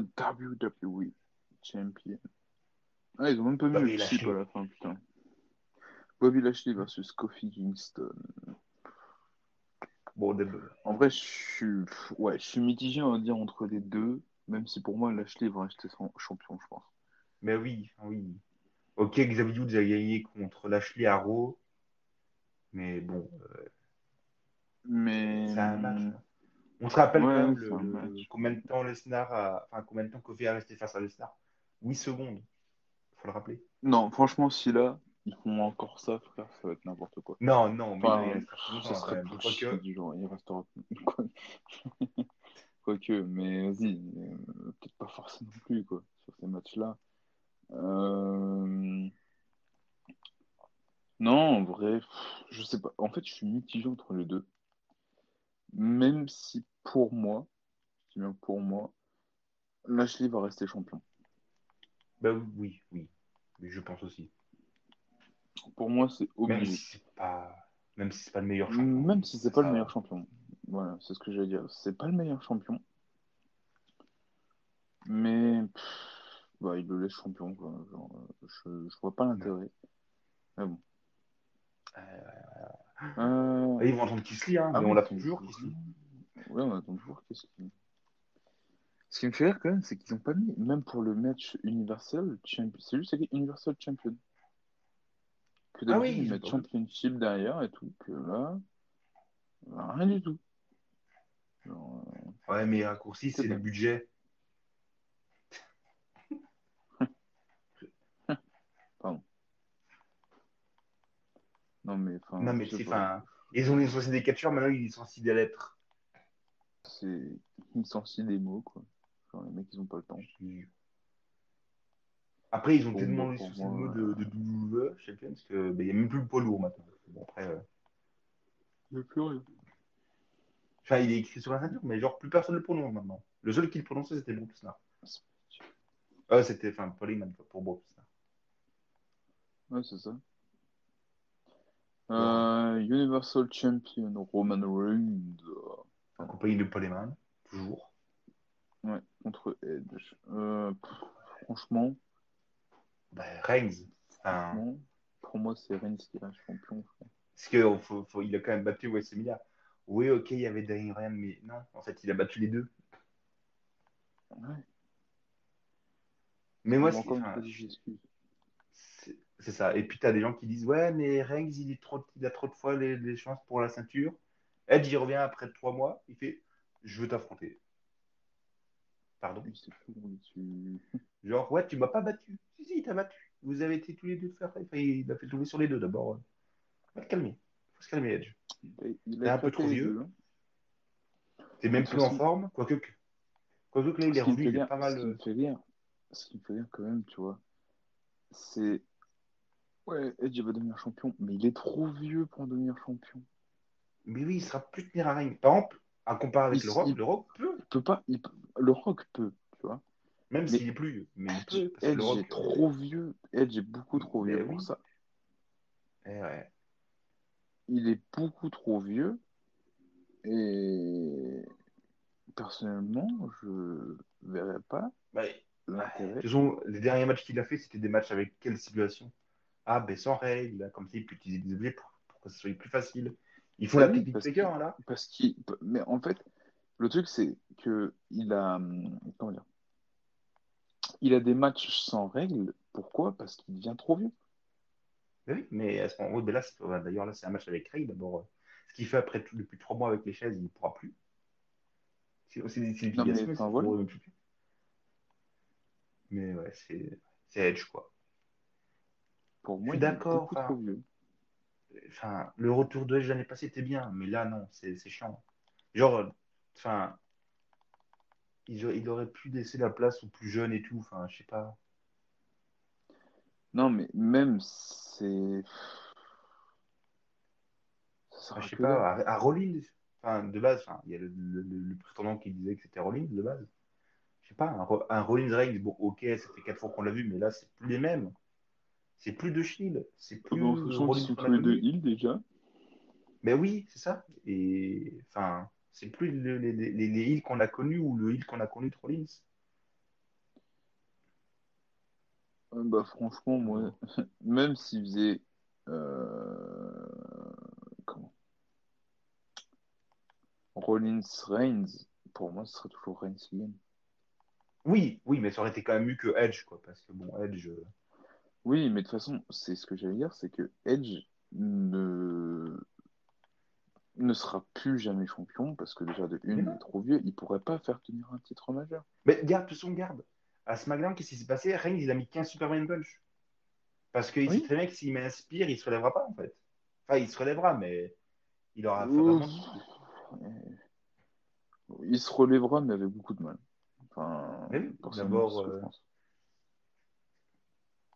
euh, WWE Champion. Ah, ils ont même pas mis Bobby le chip Lashley. à la fin, putain. Bobby Lashley versus Kofi Kingston. Bon, En vrai, je suis, ouais, je suis mitigé, on va dire, entre les deux, même si pour moi, Lashley va rester son champion, je pense. mais oui, oui. Ok, Xavier Woods a gagné contre Lashley à Raw, mais bon, euh, Mais. c'est un match. On se rappelle Ouais, quand même le- combien de temps Lesnar a, enfin combien de temps Kofi a resté face à Lesnar? 8 secondes, faut le rappeler. Non, franchement, si là, ils font encore ça, frère, ça va être n'importe quoi. Non, non, mais Enfin, il quand serait plus chiant du genre, il restera. Quoi- Quoique, mais vas-y, euh, peut-être pas forcément non plus, quoi, sur ces matchs-là. Euh, Non, en vrai, je sais pas. En fait, je suis mitigé entre les deux. Même si pour moi, bien pour moi, Lashley va rester champion. bah oui, oui, je pense aussi. Pour moi, c'est Même obligé. si c'est pas, même si c'est pas le meilleur champion. Même si c'est pas le meilleur champion. Voilà, c'est ce que j'allais dire. C'est pas le meilleur champion. Mais pff, bah, il le laisse champion. Quoi. Genre, euh, je, je vois pas l'intérêt. Mais bon. Euh, Ah, Ils vont entendre Kisly, hein, ah mais oui, on l'attend toujours, Kisly. Ouais, on attend toujours qui. Ce qui me fait rire quand même, c'est qu'ils ont pas mis, même pour le match Universal Champion, c'est juste écrit Universal Champion. Que Ah oui, ils mettent. Championship derrière et tout, que là, rien du tout. Genre, euh, Ouais, mais raccourci, C'est le budget. Non, mais enfin. Non, mais c'est, enfin, ils ont licencié des catcheurs, maintenant ils licencient des lettres. C'est. Ils licencient des mots, quoi. Genre, les mecs, ils ont pas le temps. Après, ils ont Pour tellement licencié le mot de, de WWE, je sais pas, parce que ben, il n'y a même plus le poids lourd maintenant. Bon, après, euh, Il n'y a plus rien. enfin, il est écrit sur la ceinture, mais genre plus personne ne le prononce maintenant. Le seul qui le prononçait, c'était Brock Lesnar. Euh, c'était, enfin, pas Heyman, quoi, pour Brock Lesnar. Ouais, c'est ça. Euh, Universal Champion Roman Reigns. En compagnie de Paul Heyman, toujours. Ouais, contre Edge. Euh, pff, franchement, Ben, Reigns, franchement, pour moi, c'est Reigns qui est un champion. frère. parce que faut, faut- il a quand même battu Wes Emilia. Oui, ok, il y avait Daniel Ryan, mais non, en fait, il a battu les deux. Ouais. Mais moi, c'est- encore une enfin, fois, j'excuse. C'est ça. Et puis, tu as des gens qui disent Ouais, mais Reigns, il, est trop, il a trop de fois les, les chances pour la ceinture. Edge, il revient après trois mois. Il fait Je veux t'affronter. Pardon. Genre, ouais, tu m'as pas battu. Si, si, il t'a battu. Vous avez été tous les deux faire. Enfin, il a fait tomber sur les deux d'abord. Va te calmer. faut se calmer, Edge. Il T'es un peu trop vieux. hein. T'es même plus en forme. Quoique, que- quoique que là, il est revenu. Il est pas mal. Ce qui me euh, ce qui me fait rire quand même, tu vois, c'est. Ouais, Edge va devenir champion, mais il est trop vieux pour devenir champion. Mais oui, il sera plus tenir à Reigns. Par exemple, à comparer avec Il- le Rock, il- le Rock peut. Il peut pas. il peut- Le Rock peut, tu vois. Même s'il est plus vieux. Mais il peut. Edge Rock. est trop vieux. Edge est beaucoup trop vieux oui. pour ça. Eh ouais. Il est beaucoup trop vieux. Et personnellement, je verrais pas Bah, toute façon, les derniers matchs qu'il a fait, c'était des matchs avec quelle situation? Ah, ben sans règles, comme ça, il peut utiliser des objets pour, pour que ce soit plus facile. Font Ah la oui, technique Faker, hein, là. Parce qu'il. Mais en fait, le truc, c'est que il a. hum, Comment dire? Il a des matchs sans règles. Pourquoi? Parce qu'il devient trop vieux. Oui, mais à ce moment, ben là, d'ailleurs, là, c'est un match avec règles. D'abord, euh, ce qu'il fait après tout, depuis trois mois avec les chaises, il ne pourra plus. C'est une mais. Mais ouais, c'est Edge, quoi. Pour moi, d'accord, enfin, trop vieux. Enfin, le retour de l'année passée était bien, mais là, non, c'est chiant. Genre, enfin, il, il aurait pu laisser la place aux plus jeunes et tout. Enfin, je sais pas. Non, mais même, c'est. Enfin, à je sais pas, à, à Rollins, enfin, de base, enfin, il y a le, le- le- le prétendant qui disait que c'était Rollins de base. Je sais pas, un, Ro- un Rollins Reigns, bon, ok, ça fait quatre fois qu'on l'a vu, mais là, c'est plus les mêmes. C'est plus de Shield, c'est plus Bon, le sachant qu'ils Rollins sont qu'on a tous les deux connu. heal déjà. Mais oui, c'est ça. Et enfin, c'est plus le- les, les, les heals qu'on a connus ou le heal qu'on a connu de Rollins. Euh, Bah, franchement, moi, même s'il faisait. euh, comment? Rollins Reigns, pour moi, ce serait toujours Reigns qui gagne. Oui, oui, mais ça aurait été quand même mieux que Edge, quoi. Parce que bon, Edge. euh, Oui, mais de toute façon, c'est ce que j'allais dire, c'est que Edge ne... ne sera plus jamais champion parce que déjà, de une, il est trop vieux, il pourrait pas faire tenir un titre majeur. Mais garde, de toute façon, garde. À SmackDown, qu'est-ce qui s'est passé? Reigns, il a mis 15 Superman Punch. Parce qu'il sait Oui. très bien que s'il met un spear, il se relèvera pas, en fait. Enfin, il se relèvera, mais il aura vraiment. Il se relèvera, mais avec beaucoup de mal. Enfin, oui, d'abord, c'est ce que je euh, pense.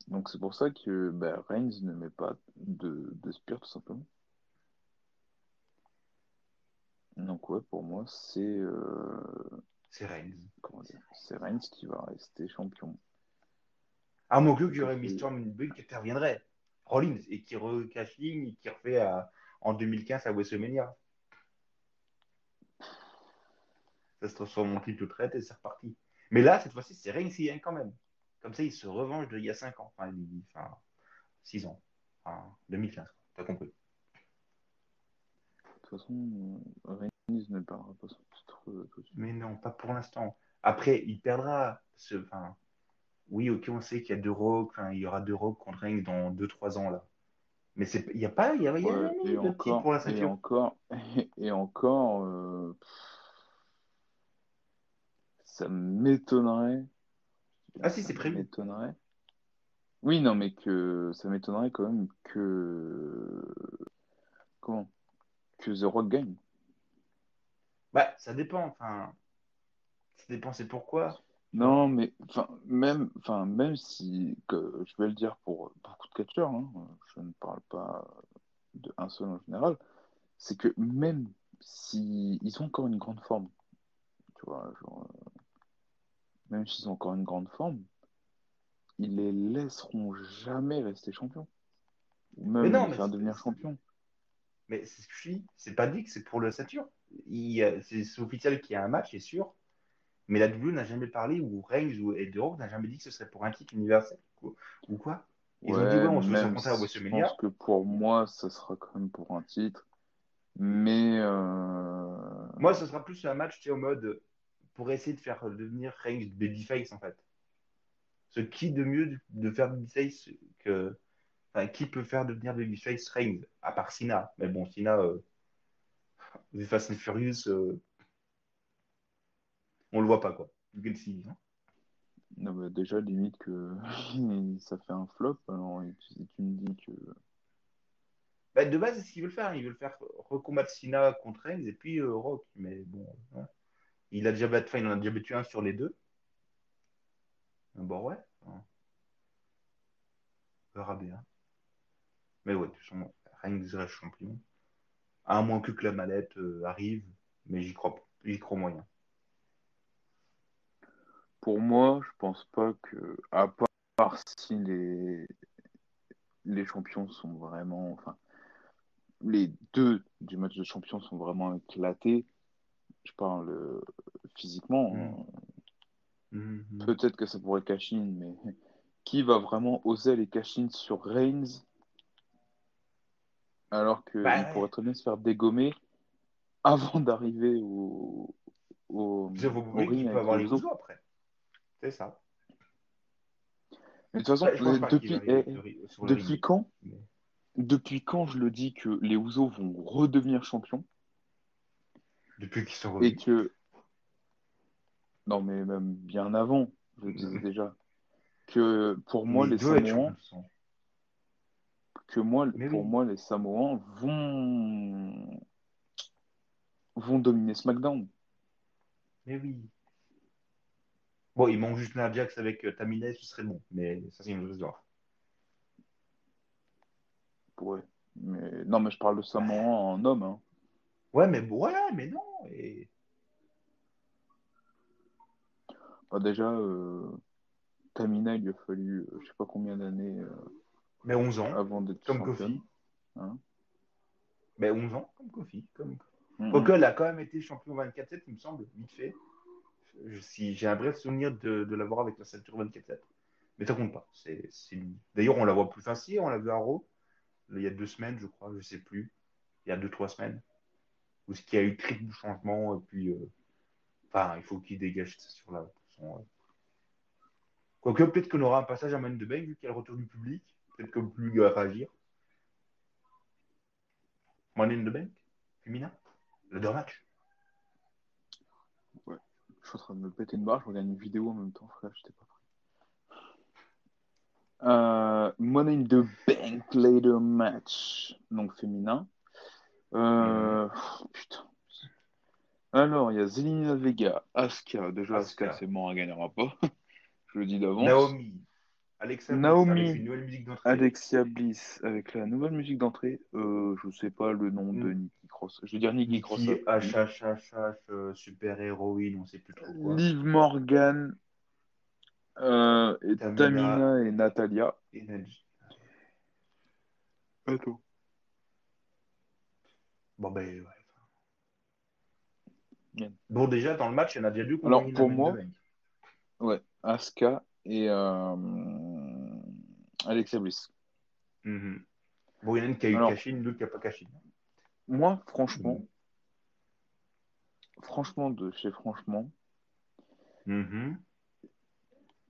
Donc c'est pour ça que bah, Reigns ne met pas de, de spear, tout simplement. Donc ouais, pour moi, c'est euh, c'est Reigns. comment dire, c'est Reigns qui va rester champion. À mon cul, qu'il y aurait Storm une bulle qui interviendrait. Rollins, et qui recache et qui refait à- en 2015 à WrestleMania. Ça se transforme en triple traite et c'est reparti. Mais là, cette fois-ci, c'est Reigns qui gagne quand même. Comme ça, il se revanche d'il y a 5 ans. Enfin, il- enfin 6 ans. Enfin, 2015. T'as compris. De toute façon, euh, Reigns ne perdra pas son titre euh, tout de suite. Mais non, pas pour l'instant. Après, il perdra. Ce, enfin, oui, ok, on sait qu'il y a deux Rock. Enfin, il y aura deux Rock contre Reigns dans 2-3 ans là. Mais il n'y a pas, il y a, il y a Ouais, et de encore, pour la et ceinture. encore, et encore, euh, ça m'étonnerait. Ah si, c'est prévu. m'étonnerait. Oui, non, mais que ça m'étonnerait quand même que comment? Que The Rock gagne. Bah, ça dépend. Enfin, ça dépend, c'est pourquoi. Non, mais enfin même, enfin même si, que, je vais le dire pour beaucoup de catcheurs, hein, je ne parle pas de un seul en général, c'est que même si ils ont encore une grande forme, tu vois, genre, même s'ils ont encore une grande forme, ils les laisseront jamais rester champions, ou Mais même non, les mais faire devenir champions. Mais c'est ce que je dis, c'est pas dit que c'est pour y a- C'est officiel qu'il y a un match, c'est sûr. Mais la WWE n'a jamais parlé, ou Reigns ou Eddie Rock n'a jamais dit que ce serait pour un titre universel. Ou ou quoi Ils ont dit, ouais, on se à si je WrestleMania. pense que pour moi, ça sera quand même pour un titre, mais euh, Moi, ce sera plus un match, tu sais, en mode pour essayer de faire devenir Reigns babyface, en fait. Ce qui de mieux de- faire babyface que. Enfin, qui peut faire devenir babyface Reigns À part Cena. Mais bon, Cena, euh, The Fast and Furious, euh, on le voit pas, quoi. See, hein? Non, bah, déjà, limite que ça fait un flop. Alors, et tu, me dis que. Bah, de base, c'est ce qu'ils veulent faire. Ils veulent faire recombattre Cena contre Reigns et puis euh, Rock. Mais bon, hein. Il a déjà battu, en a déjà battu un sur les deux. Bon, ouais. hein. Verra bien. Mais ouais, de toute façon, Reigns reste champion. À moins que, que la mallette euh, arrive. Mais j'y crois, pas. j'y crois moyen. Pour moi, je pense pas que. À part si les, les champions sont vraiment. Enfin, les deux du match de champion sont vraiment éclatés. Je parle euh, physiquement. hein. Mhm. Peut-être que ça pourrait cash in, mais qui va vraiment oser les cash in sur Reigns alors qu'il Bah, pourrait très bien se faire dégommer avant d'arriver au, au, au ring peut avoir les. Usos après. C'est ça. Mais de toute façon, qu'il depuis, eh, depuis quand, Mais- depuis quand je le dis que les Usos vont redevenir champions? Depuis qu'ils sont et revenus. que non mais même bien avant, je le disais déjà que pour moi les Samoans, que moi Mais pour oui. moi les Samoans vont vont dominer SmackDown. Mais oui. Bon, il manque juste Jax avec euh, Tamina, ce serait bon. Mais ça, c'est une autre histoire. Ouais. Mais non mais je parle de Samoan en homme. Hein. Ouais, mais bon, ouais, mais non. Et... Bah, déjà euh, Tamina il lui a fallu euh, je sais pas combien d'années euh, Mais 11 ans, avant d'être comme. Kofi. Hein. Mais 11 ans, comme Kofi. Comme... Elle a quand même été champion 24-7, il me semble, vite fait. Je- si j'ai un bref souvenir de, de l'avoir avec la ceinture 24-7. Mais ça compte pas. C'est, c'est... D'ailleurs, on la voit plus facile. On l'a vu à Raw il y a deux semaines, je crois, je sais plus. Il y a deux, trois semaines. Où ce qui a eu triple changement. Et puis, euh, enfin, il faut qu'il dégage ça sur la. Son, euh. Quoique, peut-être qu'on aura un passage à Man de Bank, vu qu'il y a le retour du public. Peut-être que plus il va réagir. Money in the Bank Féminin Le match Ouais. Je suis en train de me péter une barre, je regarde une vidéo en même temps, frère, j'étais pas prêt. Euh, Money in the Bank Later Match, donc féminin. Euh, oh, putain. Alors, il y a Zelina Vega, Asuka. Déjà, Asuka, Asuka. c'est mort, elle gagnera pas. je le dis d'avance. Naomi. Alexa Bliss Naomi. avec une nouvelle musique d'entrée. Alexia Bliss avec la nouvelle musique d'entrée. Euh, je sais pas le nom de Mm. Nikki Cross. Je veux dire Nikki Cross. Nikki, HHHH, euh, super héroïne, on sait plus trop quoi. Liv Morgan, euh, et Tamina. Tamina et Natalia. Energy. Attends. Bon, ben, ouais. Bon, déjà, dans le match, il y en a déjà deux Alors, pour moi-. Ouais, Asuka et euh, Alexia Bliss. Mhm. Bon, il y en a une qui a eu Alors- caché, une l'autre qui n'a pas caché. Moi, franchement, franchement, de chez franchement, Mhm.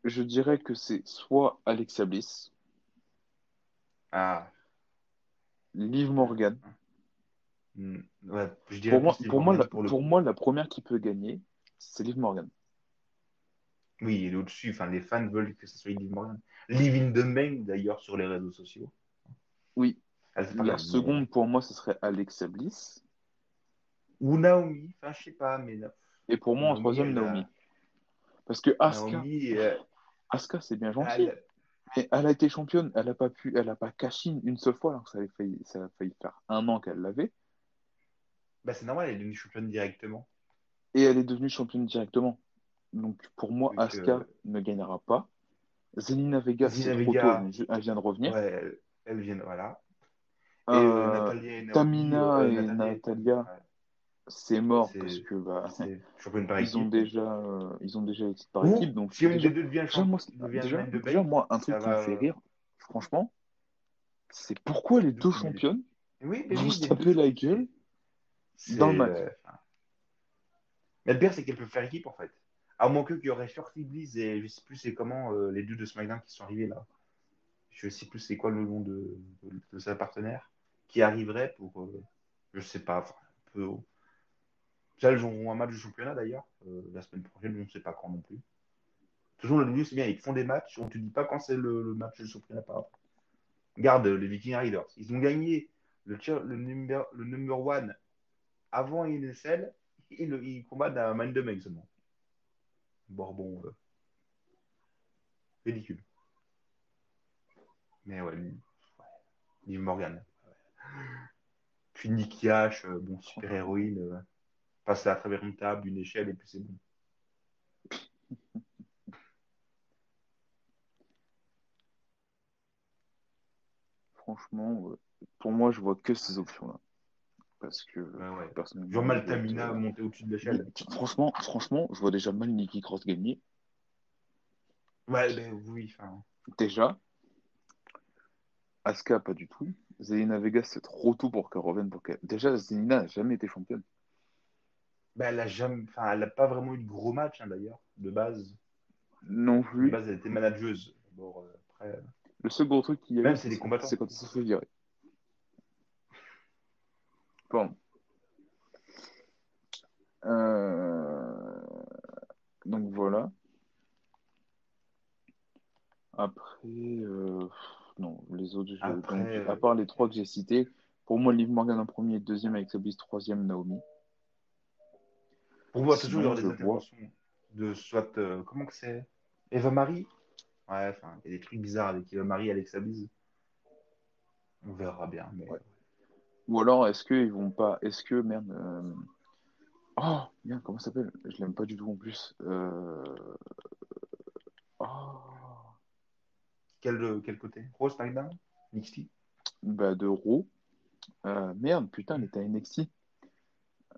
je dirais que c'est soit Alexia Bliss, Ah. Liv Morgan. Mm. Ouais, je dirais Pour moi, pour, moi, la, pour le pour coup. moi, la première qui peut gagner, c'est Liv Morgan. Oui, et au-dessus, enfin, les fans veulent que ce soit Liv Morgan. Liv in the Bank, d'ailleurs, sur les réseaux sociaux. Oui. Elle pas La seconde, pour moi, ce serait Alexa Bliss. Ou Naomi, enfin, je sais pas, mais Et pour moi, en troisième, a- Naomi. Parce que Asuka, Naomi, euh, Asuka c'est bien gentil, elle- mais elle a été championne. Elle n'a pas pu, elle a pas cash in une seule fois, alors que ça, avait failli, ça a failli faire un an qu'elle l'avait. Bah, c'est normal, elle est devenue championne directement. Et elle est devenue championne directement. Donc pour moi, Donc, Asuka euh, ne gagnera pas. Zelina Vega, Zelina c'est trop tôt, elle- vient de revenir. Ouais, elle, elle vient, voilà. Et Euh, euh, Natalia et Tamina et Natalia- ouais, c'est mort parce que bah, par ils ont déjà, euh, ils ont déjà été par équipe. Donc si une déjà, des deux devient, déjà, moi, de déjà, un truc qui va- me fait rire, franchement, c'est pourquoi les deux championnes Oui, vont oui, se taper la gueule dans le match. euh, Mais le pire, c'est qu'elle peut faire équipe, en fait. À moins qu'il y aurait Shorty Bliss et je sais plus c'est comment euh, les deux de SmackDown qui sont arrivés là. Je sais plus c'est quoi le nom de, de, de sa partenaire qui arriverait pour, euh, je sais pas, enfin, un peu. Ça, elles auront un match de championnat d'ailleurs euh, la semaine prochaine, on ne sait pas quand non plus. Toujours le mieux, c'est bien, ils font des matchs, on te dit pas quand c'est le, le match de championnat par rapport. Regarde les Viking Riders, ils ont gagné le, le, number, le number one avant INSL, ils, ils combattent à Man de Meg seulement. Bon, bon, euh, ridicule. Mais ouais, lui, ouais. Liv Morgan. Puis Nikki H, euh, bon, super héroïne, euh, passe à travers une table, une échelle, et puis c'est bon. Franchement, pour moi, je vois que ces options-là. Parce que Ouais, ouais. personnellement, mal je vais être, Tamina euh, monter au-dessus de l'échelle. Franchement, franchement, je vois déjà mal Nikki Cross gagner. Ouais, ben oui, enfin. Déjà, Asuka, pas du tout. Zelina Vega, c'est trop tôt pour qu'elle revienne. Pour qu'elle... Déjà, Zelina n'a jamais été championne. Ben, elle a jamais, enfin, pas vraiment eu de gros match hein, d'ailleurs, de base. Non De plus. base, elle était manageuse. Bon, euh, après, euh, Le seul gros truc qu'il y a Même eu, c'est des c'est- combattants. c'est quand il s'est fait virer. Bon. Euh, Donc voilà. Après, euh, non, les autres, je- Après, donc, euh, à part les trois que j'ai cités, pour moi, Liv Morgan en premier, deuxième avec Sabis, troisième Naomi. pour moi, Sinon, toujours, des vois- de soit, euh, comment que c'est? Eva Marie? Ouais, enfin, il y a des trucs bizarres avec Eva Marie, Alexa Bliss. On verra bien. Mais... Ouais. Ou alors, est-ce qu'ils vont pas. Est-ce que, merde. euh, Oh, merde, comment ça s'appelle? Je l'aime pas du tout en plus. Euh... Oh. Quel, quel côté? Rose SmackDown NXT Bah, de Raw. Euh, merde, putain, elle était à NXT.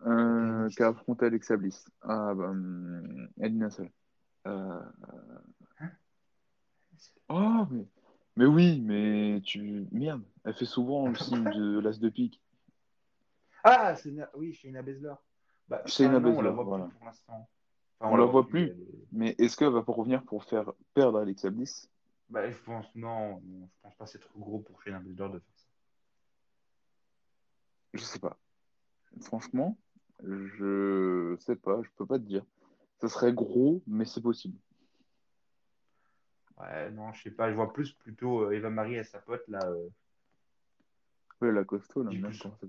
Euh, qui a affronté Alexa Bliss. Ah, bah, hum, Elina Sol. Euh, Ah, mais... mais oui, mais tu. Merde, elle fait souvent le signe de l'as de pique. Ah, c'est oui, Shayna Baszler. Bah, enfin, non, on la voit voilà. plus pour l'instant. Enfin, On la voit plus. Mais est-ce qu'elle va pas revenir pour faire perdre Alexa Bliss? Bah, je pense, non, non, je pense pas que c'est trop gros pour Shayna Baszler de faire ça. Je sais pas. Franchement, je sais pas, je peux pas te dire. Ça serait gros, mais c'est possible. Ouais, non, je sais pas, je vois plus plutôt euh, Eva Marie et sa pote là. euh, Ouais, la costaud, là, plus- comment ça?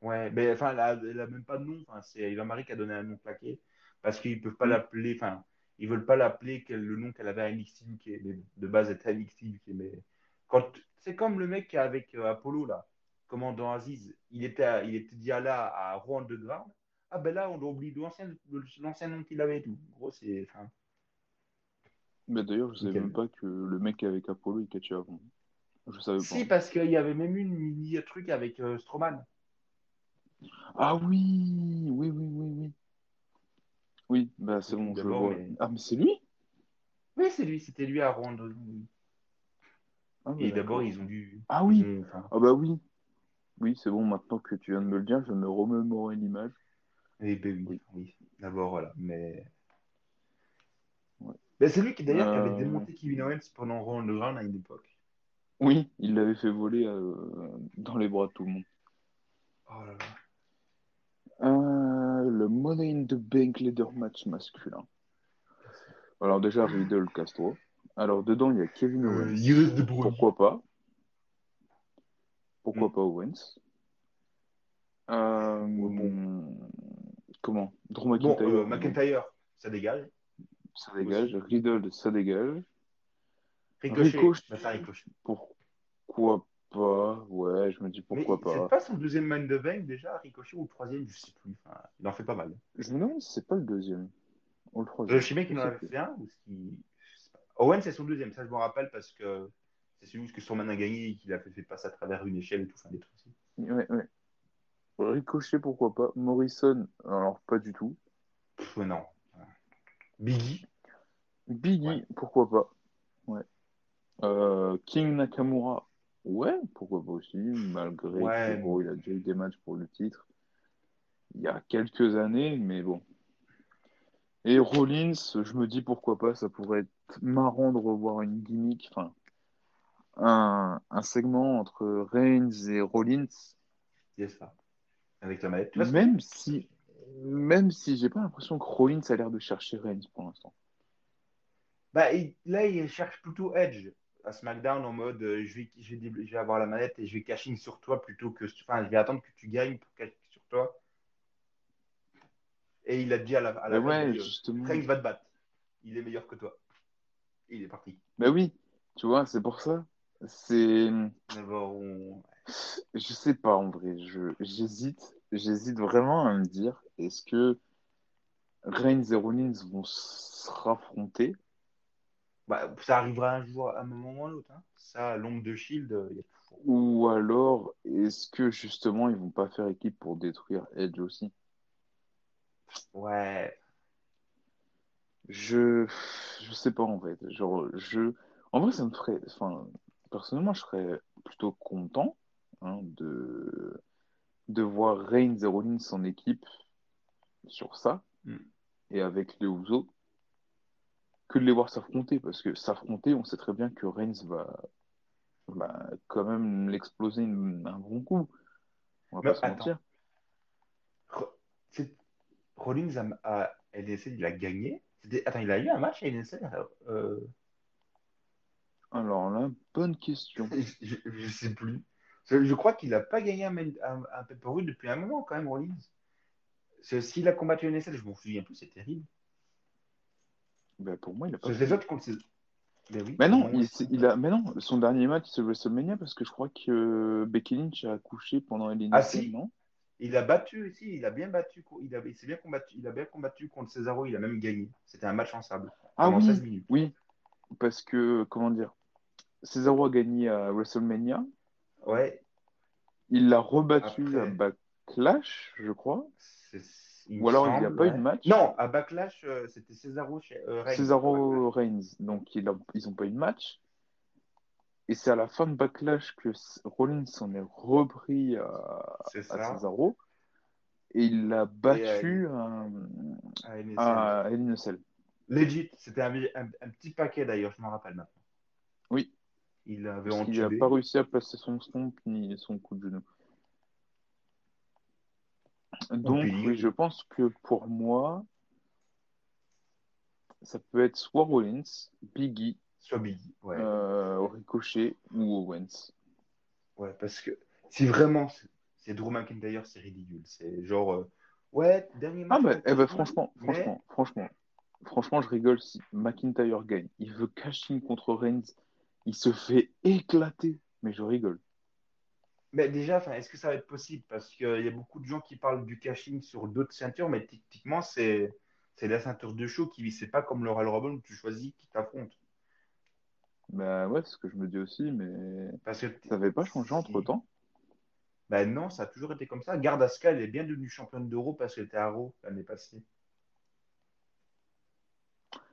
Ouais, mais enfin, elle a, elle a même pas de nom. Enfin, c'est Eva Marie qui a donné un nom claqué parce qu'ils peuvent pas Mm. l'appeler. Enfin, ils veulent pas l'appeler le nom qu'elle avait à NXT, qui est, de base était à NXT. mais quand c'est comme le mec qui est avec euh, Apollo là, commandant Aziz, il était, à- il était déjà là à Raw Underground. Ah ben là, on oublie l'ancien, l'ancien nom qu'il avait et tout. En gros, c'est, enfin, Mais d'ailleurs, je savais Nickel. même pas que le mec avec Apollo, il catchait avant. Je savais pas. si parce qu'il y avait même eu une mini truc avec euh, Strowman. Ah oui, oui, oui, oui, oui. Oui, bah c'est bon, je le vois. mais- Ah, mais c'est lui? Oui, c'est lui, c'était lui à Underground. Ah, bah, Et d'abord, ils ont dû. Ah oui. ils ont- enfin, Ah bah oui. Oui, c'est bon, maintenant que tu viens de me le dire, je me remémorer l'image. Eh ben oui, Oui. oui. D'abord, voilà. Mais. Ben, c'est lui qui d'ailleurs qui avait Euh, démonté Kevin Owens pendant Raw Underground à une époque. Oui, il l'avait fait voler euh, dans les bras de tout le monde. Oh là là. Euh, le Money in the Bank Leader Match masculin. Alors déjà, Riddle, Castro. Alors dedans, il y a Kevin Owens. Pourquoi pas? Pourquoi Mm. pas Owens? Euh, bon. Comment? Drew Bon, euh. McIntyre, ça dégage. Ça dégage. aussi. Riddle, ça dégage. Ricochet, Ricochet. Pourquoi pas? Ouais, je me dis pourquoi Mais pas. c'est pas son deuxième man de Bank déjà, Ricochet, ou le troisième, je sais plus. Enfin, il en fait pas mal. Je me demande si c'est pas le deuxième. Ou le Je troisième. sais bien qu'il Je en avait fait un. Ou. Owens, c'est son deuxième, ça je me rappelle parce que c'est celui où que Strowman a gagné et qu'il a fait, fait passer à travers une échelle et tout, enfin des trucs. Ouais, ouais. Ricochet, pourquoi pas. Morrison, alors pas du tout. Pff, ouais, non. Biggie, Biggie, Ouais. pourquoi pas. Ouais. Euh, King Nakamura, ouais, pourquoi pas aussi, malgré Ouais. que bon, il a déjà eu des matchs pour le titre il y a quelques années, mais bon. Et Rollins, je me dis pourquoi pas, ça pourrait être marrant de revoir une gimmick, enfin, un, un segment entre Reigns et Rollins, c'est ça. Avec la façon, même si, même si j'ai pas l'impression que Rollins a l'air de chercher Reigns pour l'instant. Bah, il- là, il cherche plutôt Edge à SmackDown en mode euh, je, vais, je, vais, dé- je vais avoir la manette et je vais cash in sur toi plutôt que. Enfin, je vais attendre que tu gagnes pour cash sur toi. Et il a dit à la, à la ouais, justement. Reigns va te battre. Il est meilleur que toi. Et il est parti. Bah oui, tu vois, c'est pour ça. C'est, on- je sais pas en vrai, je, j'hésite, j'hésite vraiment à me dire, est-ce que Reigns et Rollins vont se raffronter Bah, ça arrivera un jour, à un moment ou à l'autre. Hein. Ça, l'ombre de Shield, euh, il y a toujours. ou alors est-ce que justement ils vont pas faire équipe pour détruire Edge aussi? Ouais. Je, je sais pas en fait. Genre, je, en vrai, ça me ferait, enfin, personnellement, je serais plutôt content hein, de, de voir Reigns et Rollins en équipe sur ça Mm. et avec les Usos que de les voir s'affronter parce que s'affronter, on sait très bien que Reigns va, va quand même l'exploser un bon coup. On va Mais pas se mentir. Rollins a, a LNC, il a gagné. Attends, il a eu un match à LNC euh, Alors là, bonne question. je, je sais plus. Je, crois qu'il n'a pas gagné un, un, un pay-per-view depuis un moment quand même, Rollins. S'il a combattu NSL, je m'en souviens plus, c'est terrible. Ben, pour moi, il a pas les autres contre ses... Ben oui, Mais non, il, a, mais non, son dernier match c'est WrestleMania parce que je crois que euh, Becky Lynch a accouché pendant LNC, Ah, si. non? Il a battu aussi, il a bien battu, il, a, il s'est bien combattu, il a bien combattu contre Cesaro, il a même gagné. C'était un match en sable Ah oui, 16 minutes. oui, parce que, comment dire, Cesaro a gagné à WrestleMania, Ouais, il l'a rebattu à. Backlash, je crois. Ou alors il n'y a pas eu de match. Non, à Backlash, euh, c'était Cesaro euh, Reigns. Cesaro Reigns, donc il a- ils n'ont pas eu de match. Et c'est à la fin de Backlash que Rollins s'en est repris à. Cesaro. Et il l'a battu à, À. Legit, c'était un, un- un petit paquet d'ailleurs, je m'en rappelle maintenant. Oui. Il avait Parce qu'il n'a pas réussi à placer son stomp ni son coup de genou. Donc, puis- oui, je pense que pour moi, ça peut être soit Rollins, Biggie, Soit Biggie. Ouais. euh, Ricochet ou Owens. Ouais, parce que si vraiment c'est- Drew McIntyre, c'est ridicule. C'est genre, euh, ouais, dernier Ah match. bah, eh ben, Drew, franchement, mais- franchement, franchement, franchement, je rigole si McIntyre gagne. Il veut cash in contre Reigns. Il se fait éclater. Mais je rigole. Mais déjà, est-ce que ça va être possible? Parce qu'il y a beaucoup de gens qui parlent du cashing sur d'autres ceintures, mais techniquement, c'est la ceinture de show qui c'est pas comme le Royal Rumble où tu choisis qui t'affronte. Bah ouais, c'est ce que je me dis aussi, mais Parce que ça n'avait pas changé entre temps. Ben non, ça a toujours été comme ça. Garde Asuka, elle est bien devenue championne d'Euro parce qu'elle était à Raw l'année passée.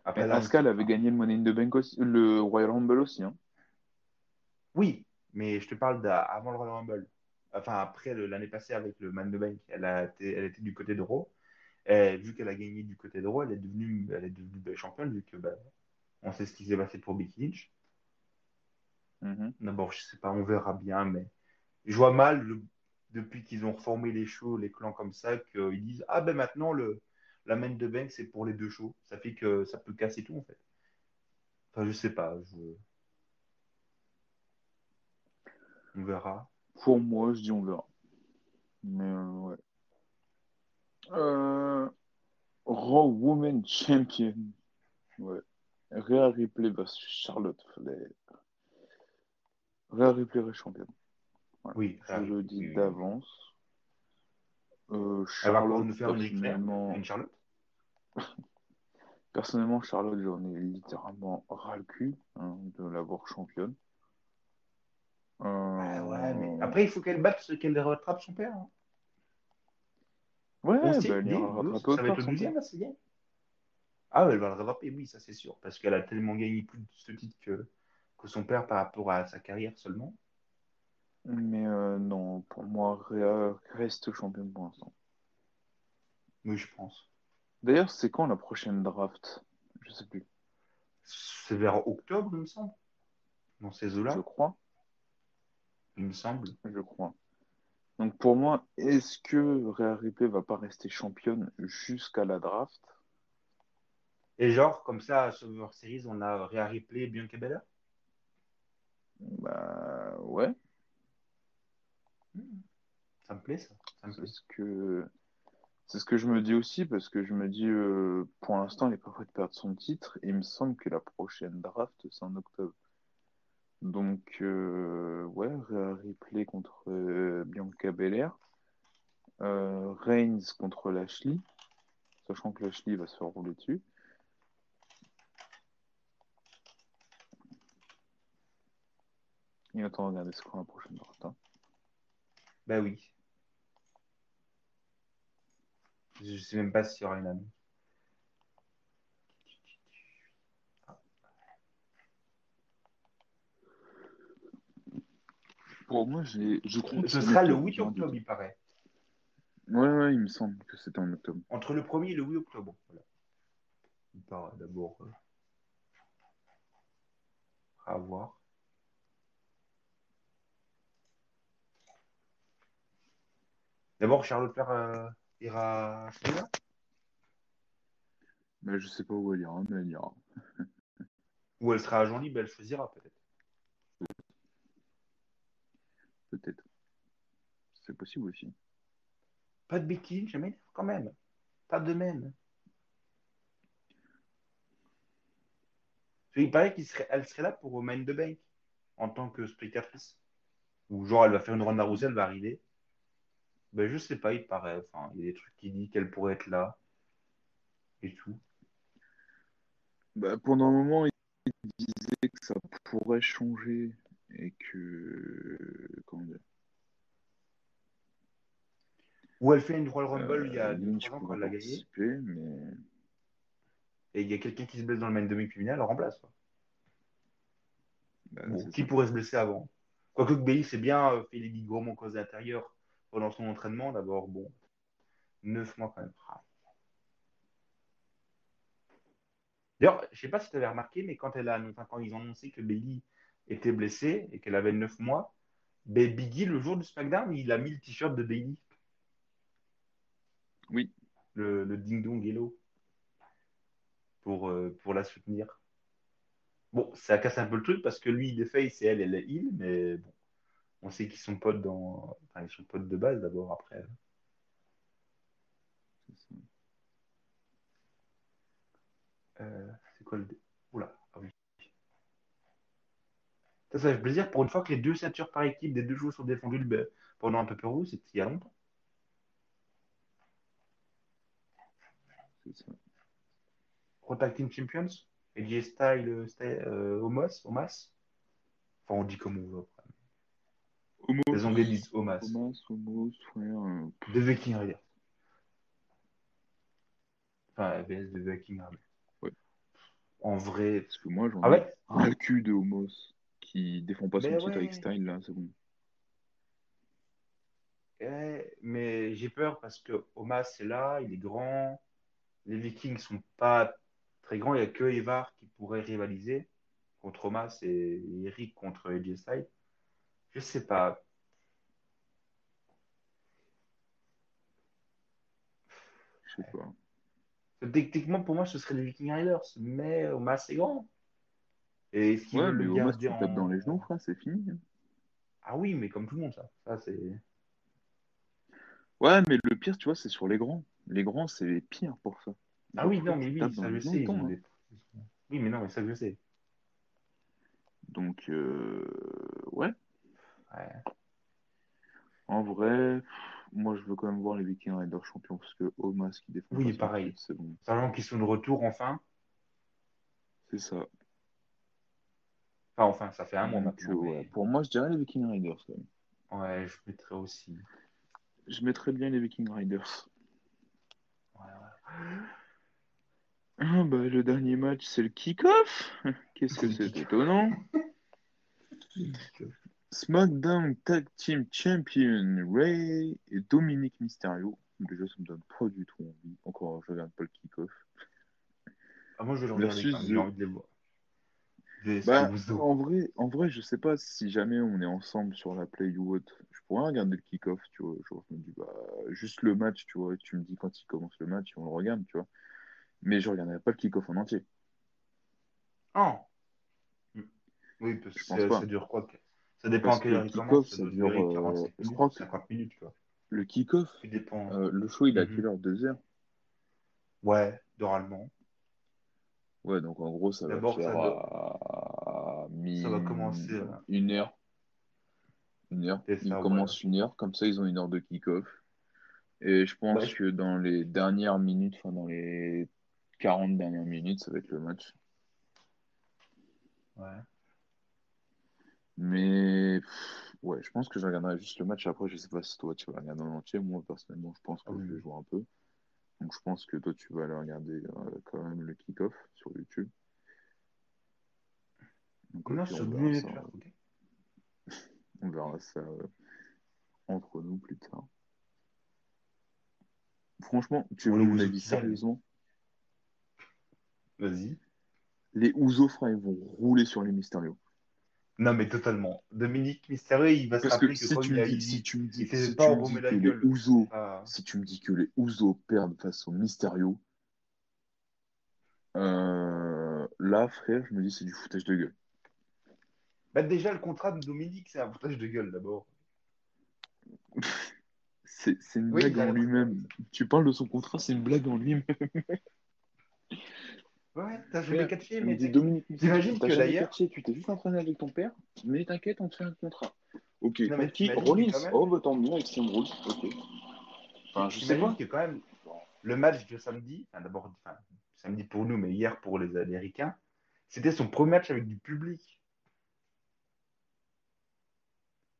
Après, avait gagné le Money in the Bank aussi, le Royal Rumble aussi. Hein. Oui, mais je te parle d'avant le Royal Rumble. Enfin, après l'année passée avec le Man the Bank, elle, a été, elle était du côté de Raw. Et vu qu'elle a gagné du côté de Raw, elle est devenue, elle est devenue ben, championne vu que ben, on sait ce qui s'est passé pour Becky Lynch. Mhm. D'abord, je sais pas, on verra bien, mais je vois mal le- depuis qu'ils ont reformé les shows, les clans comme ça, qu'ils disent Ah ben maintenant le la main de bank c'est pour les deux shows. Ça fait que ça peut casser tout en fait. Enfin, je sais pas, je- on verra. Pour moi, je dis on verra. Mais euh, ouais. Euh, Raw Women Champion. Ouais. Rhea Ripley versus Charlotte Flair. Rhea Ripley est championne. Voilà. Oui, Je le dis oui. d'avance. Euh, Elle va Charlotte, nous faire personnellement, une Charlotte. personnellement, Charlotte, j'en ai littéralement ras le cul hein, de l'avoir championne. Euh, Ah ouais, mais après il faut qu'elle batte, qu'elle rattrape son père. hein. ouais, bah, elle rattraper ça va être le deuxième. Ah, elle va le rattraper, oui, ça c'est sûr. Parce qu'elle a tellement gagné plus de ce titre que, que son père par rapport à sa carrière seulement. Mais euh, non, pour moi, Rhea reste championne pour l'instant. Oui, je pense. D'ailleurs, c'est quand la prochaine draft? Je sais plus. C'est vers octobre, il me semble. Dans ces eaux-là, Je crois. il me semble. Je crois. Donc pour moi, est-ce que Rhea Ripley va pas rester championne jusqu'à la draft? Et genre, comme ça, à Survivor Series, on a Rhea Ripley et Bianca Belair? Bah ouais, Ça me plaît, ça. Ça me c'est plaît. ce que c'est ce que je me dis aussi parce que je me dis euh, pour l'instant, elle est pas prête de perdre son titre et il me semble que la prochaine draft c'est en octobre. Donc euh, ouais, Ripley contre euh, Bianca Belair, euh, Reigns contre Lashley, sachant que Lashley va se faire rouler dessus. Et attends, regardez, c'est quand la prochaine draft hein. Bah oui. Je sais même pas s'il y aura une année. Pour moi, j'ai, je crois que Ce sera le octobre, 8 j'ai un octobre, il paraît. Ouais, ouais, il me semble que c'était en octobre. Entre le 1er et le 8 octobre. Voilà. Il paraît d'abord. euh, à voir. D'abord, Charlotte euh, ira à Mais je sais pas où elle ira, mais elle ira. Ou elle sera à Jean Libre, elle choisira peut-être. Peut-être. C'est possible aussi. Pas de Lynch, jamais quand même. Pas de même. Il paraît qu'elle serait, elle serait là pour Main the Bank en tant que spectatrice. Ou genre elle va faire une Ronda Rousey, elle va arriver. Ben je sais pas, il paraît. Enfin, il y a des trucs qui disent qu'elle pourrait être là. Et tout. Bah, pendant un moment, il disait que ça pourrait changer et que. Comment dire Ou elle fait une Royal Rumble il y a Euh, 2-3 ans quand elle l'a gagné. mais Et il y a quelqu'un qui se blesse dans le main demi-finale, elle le remplace. bah, Bon, qui ça. pourrait se blesser avant? Quoique que Bailey, c'est bien euh, fait les ligaments croisés intérieurs pendant son entraînement. D'abord, bon, 9 mois quand même. Ah. D'ailleurs, je sais pas si tu avais remarqué, mais quand, elle a, quand ils ont annoncé que Bailey était blessée et qu'elle avait 9 mois, ben, Biggie, le jour du SmackDown, il a mis le t-shirt de Bailey, Oui, le, le Ding Dong Hello, pour, euh, pour la soutenir. Bon, ça casse un peu le truc parce que lui, il est face et elle, elle est heel, mais bon, on sait qu'ils sont potes dans. Enfin, ils sont potes de base d'abord, après. Euh, c'est quoi le. Oula, ah oui. Ça, ça fait plaisir pour une fois que les deux ceintures par équipe des deux joueurs sont défendues pendant un peu plus c'était il y a longtemps. Pro Champions, AJ Style, Style euh, Omos, Omas. Enfin, on dit comme on veut. Les Anglais disent Omas. Homos, Homos, frère. euh, De Viking Rider. Enfin, VS de Viking Rider. Ouais. En vrai. Parce que moi, j'en Ah ai ouais ras le cul de Homos qui défend pas son titre ouais. avec style là, c'est bon. Ouais, mais j'ai peur parce que Omas est là, il est grand. Les Vikings sont pas très grands. Il n'y a que Evar qui pourrait rivaliser contre Omas et Eric contre AJ Styles. Je sais pas. Je sais pas. Techniquement, pour moi, ce serait les Viking Riders, mais Omas est grand. Et est-ce qu'ils Ouais, mais tu tapes dans les genoux, c'est fini. hein. Ah oui, mais comme tout le monde, ça. Ça, c'est. Ouais, mais le pire, tu vois, c'est sur les grands. Les grands, c'est les pires pour ça. Ah oui, non, mais oui, ça je sais. Hein. des- Oui, mais non, mais ça je sais. Donc, euh, ouais. Ouais. En vrai, moi, je veux quand même voir les Viking Riders champions parce que Omas qui défend Oui, pareil. c'est bon. Sachant qu'ils sont de retour enfin. C'est ça. Enfin, enfin, ça fait un mois maintenant. ouais. mais- Pour moi, je dirais les Viking Riders quand même. Ouais, je mettrais aussi. Je mettrais bien les Viking Riders. Ouais, ouais. Ah, bah, le dernier match, c'est le kick-off. Qu'est-ce que c'est étonnant. SmackDown Tag Team Champion Ray et Dominique Mysterio. Déjà, ça me donne pas du tout envie. Encore, je regarde pas le kick-off. Ah, moi, je vais le regarder j'ai envie de les voir. Bah, en vrai, en vrai, je sais pas si jamais on est ensemble sur la play ou autre. Je pourrais regarder le kick-off, tu vois. Genre, je me dis, bah, juste le match, tu vois. Tu me dis quand il commence le match, on le regarde, tu vois. Mais je regarderai pas le kick-off en entier. Ah. Hmm. Oui, parce que ça, dure quoi Ça dépend Parce à quelle que heure le il kick-off, commence. Ça ça dure, durer euh, 45 je minutes, crois que- 50 minutes, tu vois. Le kick-off, Ça dépend. euh, le show, il est à Mhm. quelle heure Deux heures Ouais, oralement. Ouais, donc en gros, ça va faire ça à mi- Ça va commencer, euh, une heure. Une heure. C'est Ils ça, commencent une heure, comme ça, ils ont une heure de kick-off. Et je pense je- que dans les dernières minutes, enfin dans les 40 dernières minutes, ça va être le match. Ouais. Mais pff, ouais, je pense que je regarderai juste le match. Après, je sais pas si toi tu vas regarder en entier. Moi, personnellement, je pense que je vais oui. jouer un peu. Donc, je pense que toi, tu vas aller regarder euh, quand même le kick-off sur YouTube. Donc, Non, sur on verra ça, on verra ça euh, entre nous plus tard. Franchement, tu veux mon avis sérieusement? Vas-y. Les Ouzo, frère, ils vont rouler sur les Mysterio. Non, mais totalement. Dominique Mysterio, il va se Parce rappeler que si quand tu il a dis, eu si tu me dis, il s'est si pas tu me embaumer dis la que les gueule. Ouzo, Ah, si tu me dis que les Ouzo perdent face au Mysterio, euh, là, frère, je me dis c'est du foutage de gueule. Bah, déjà, le contrat de Dominique, c'est un foutage de gueule d'abord. C'est une Oui, blague en lui-même. Tu parles de son contrat, c'est une blague en lui-même. Ouais, t'as Frère, catché, tu me mais dis t'es- Dominique t'as que d'ailleurs- tu t'es juste entraîné avec ton père, mais t'inquiète, on te fait un contrat. Ok, Non, mais qui Rollins Oh, bah tant mieux, Extreme Rules, ok. Enfin, je sais pas. que quand même, le match de samedi, enfin, d'abord, enfin, samedi pour nous, mais hier pour les Américains, c'était son premier match avec du public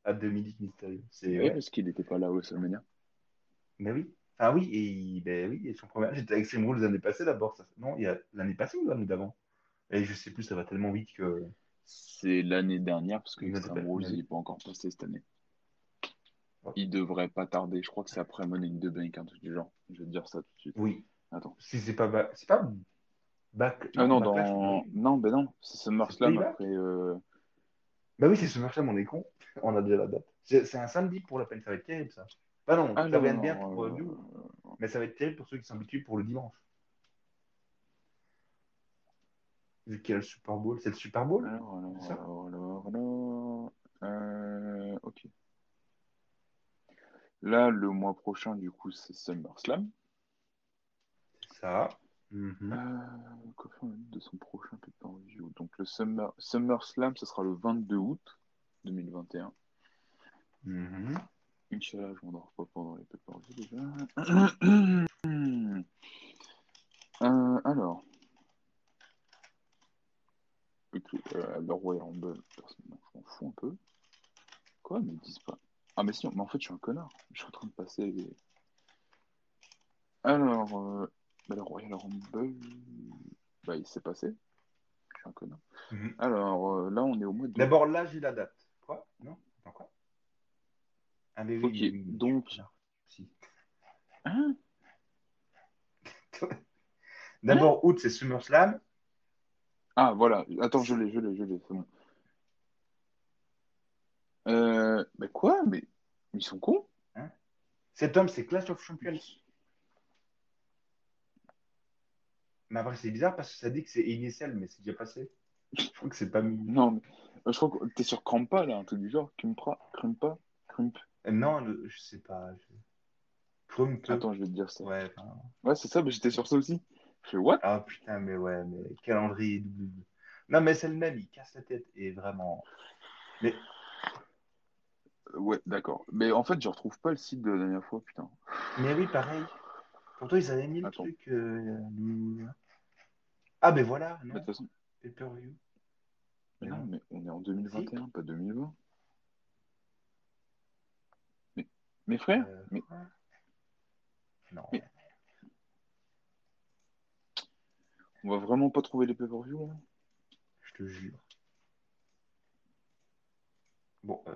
à Dominique Mysterio. Oui, ouais. parce qu'il n'était pas là au WrestleMania. Mais oui. Ah oui, et ben oui, et son premier, j'étais avec Extreme Rules l'année passée d'abord. Ça... Non, il y a l'année passée ou l'année d'avant? Et je sais plus, ça va tellement vite que. C'est l'année dernière, parce que Extreme Rules, il n'est pas encore passé cette année. Ouais. Il devrait pas tarder. Je crois que c'est après Money in the Bank, un truc du genre. Je vais te dire ça tout de suite. Oui. Attends. Si c'est pas. ba- C'est pas. Back... Ah non, dans... oui. non, ben non, c'est SummerSlam après. euh, Bah oui, c'est SummerSlam, on est con. On a déjà la date. C'est c'est un samedi pour la peine, ça va être terrible ça. Bah non, ça Alors, vient bien pour euh, euh, nous, mais ça va être terrible pour ceux qui s'habituent pour le dimanche. Vu qu'il y a le Super Bowl, c'est le Super Bowl? alors, alors, ça? alors, euh, ok. Là, le mois prochain, du coup, c'est SummerSlam. Ça. Mhm. Euh, quoi faire de son prochain? Donc, le Summer... SummerSlam, ce sera le 22 août 2021. Mhm. Inch'Allah, je m'endors pas pendant les pay-per-views déjà. Euh, alors, ok, euh, le Royal Rumble, personnellement, je m'en fous un peu. Quoi, mais ils disent pas. Ah, mais si, mais en fait, je suis un connard. Je suis en train de passer les. Alors, euh, bah, le Royal Rumble, bah, il s'est passé. Je suis un connard. Mhm. Alors, euh, là, on est au mois de. D'abord, là, j'ai la date. Quoi? Non? Ah, mais oui, oui, oui, donc-. Si. Hein D'abord, août, c'est SummerSlam. Ah, voilà. Attends, je l'ai, je l'ai, je l'ai, c'est bon. Euh, mais quoi? Mais ils sont cons? Cet homme, c'est Clash of Champions. Mais après, c'est bizarre parce que ça dit que c'est initial, mais c'est déjà passé. Je crois que c'est pas. Non, mais euh, je crois que t'es sur Crampa, là, un truc du genre. Crumpra, Crumpa, Crump. Non, le- je sais pas. Je... Attends, je vais te dire ça. Ouais, enfin, Ouais, c'est ça, mais j'étais sur ça aussi. Je fais what? Ah putain, mais ouais, mais calendrier double. Non, mais c'est le même, il casse la tête. Et vraiment. Mais Ouais, d'accord. Mais en fait, je retrouve pas le site de la dernière fois, putain. Mais oui, pareil. Pourtant, ils avaient mis le truc. euh, nous- Ah, mais voilà, Mais non de toute façon, Pay-per-view. mais non, non. mais on est en 2021, pas 2020. Mais, mes frères, Euh, mais Non. Mais- on va vraiment pas trouver les pay-per-view, là? Je te jure. Bon, euh,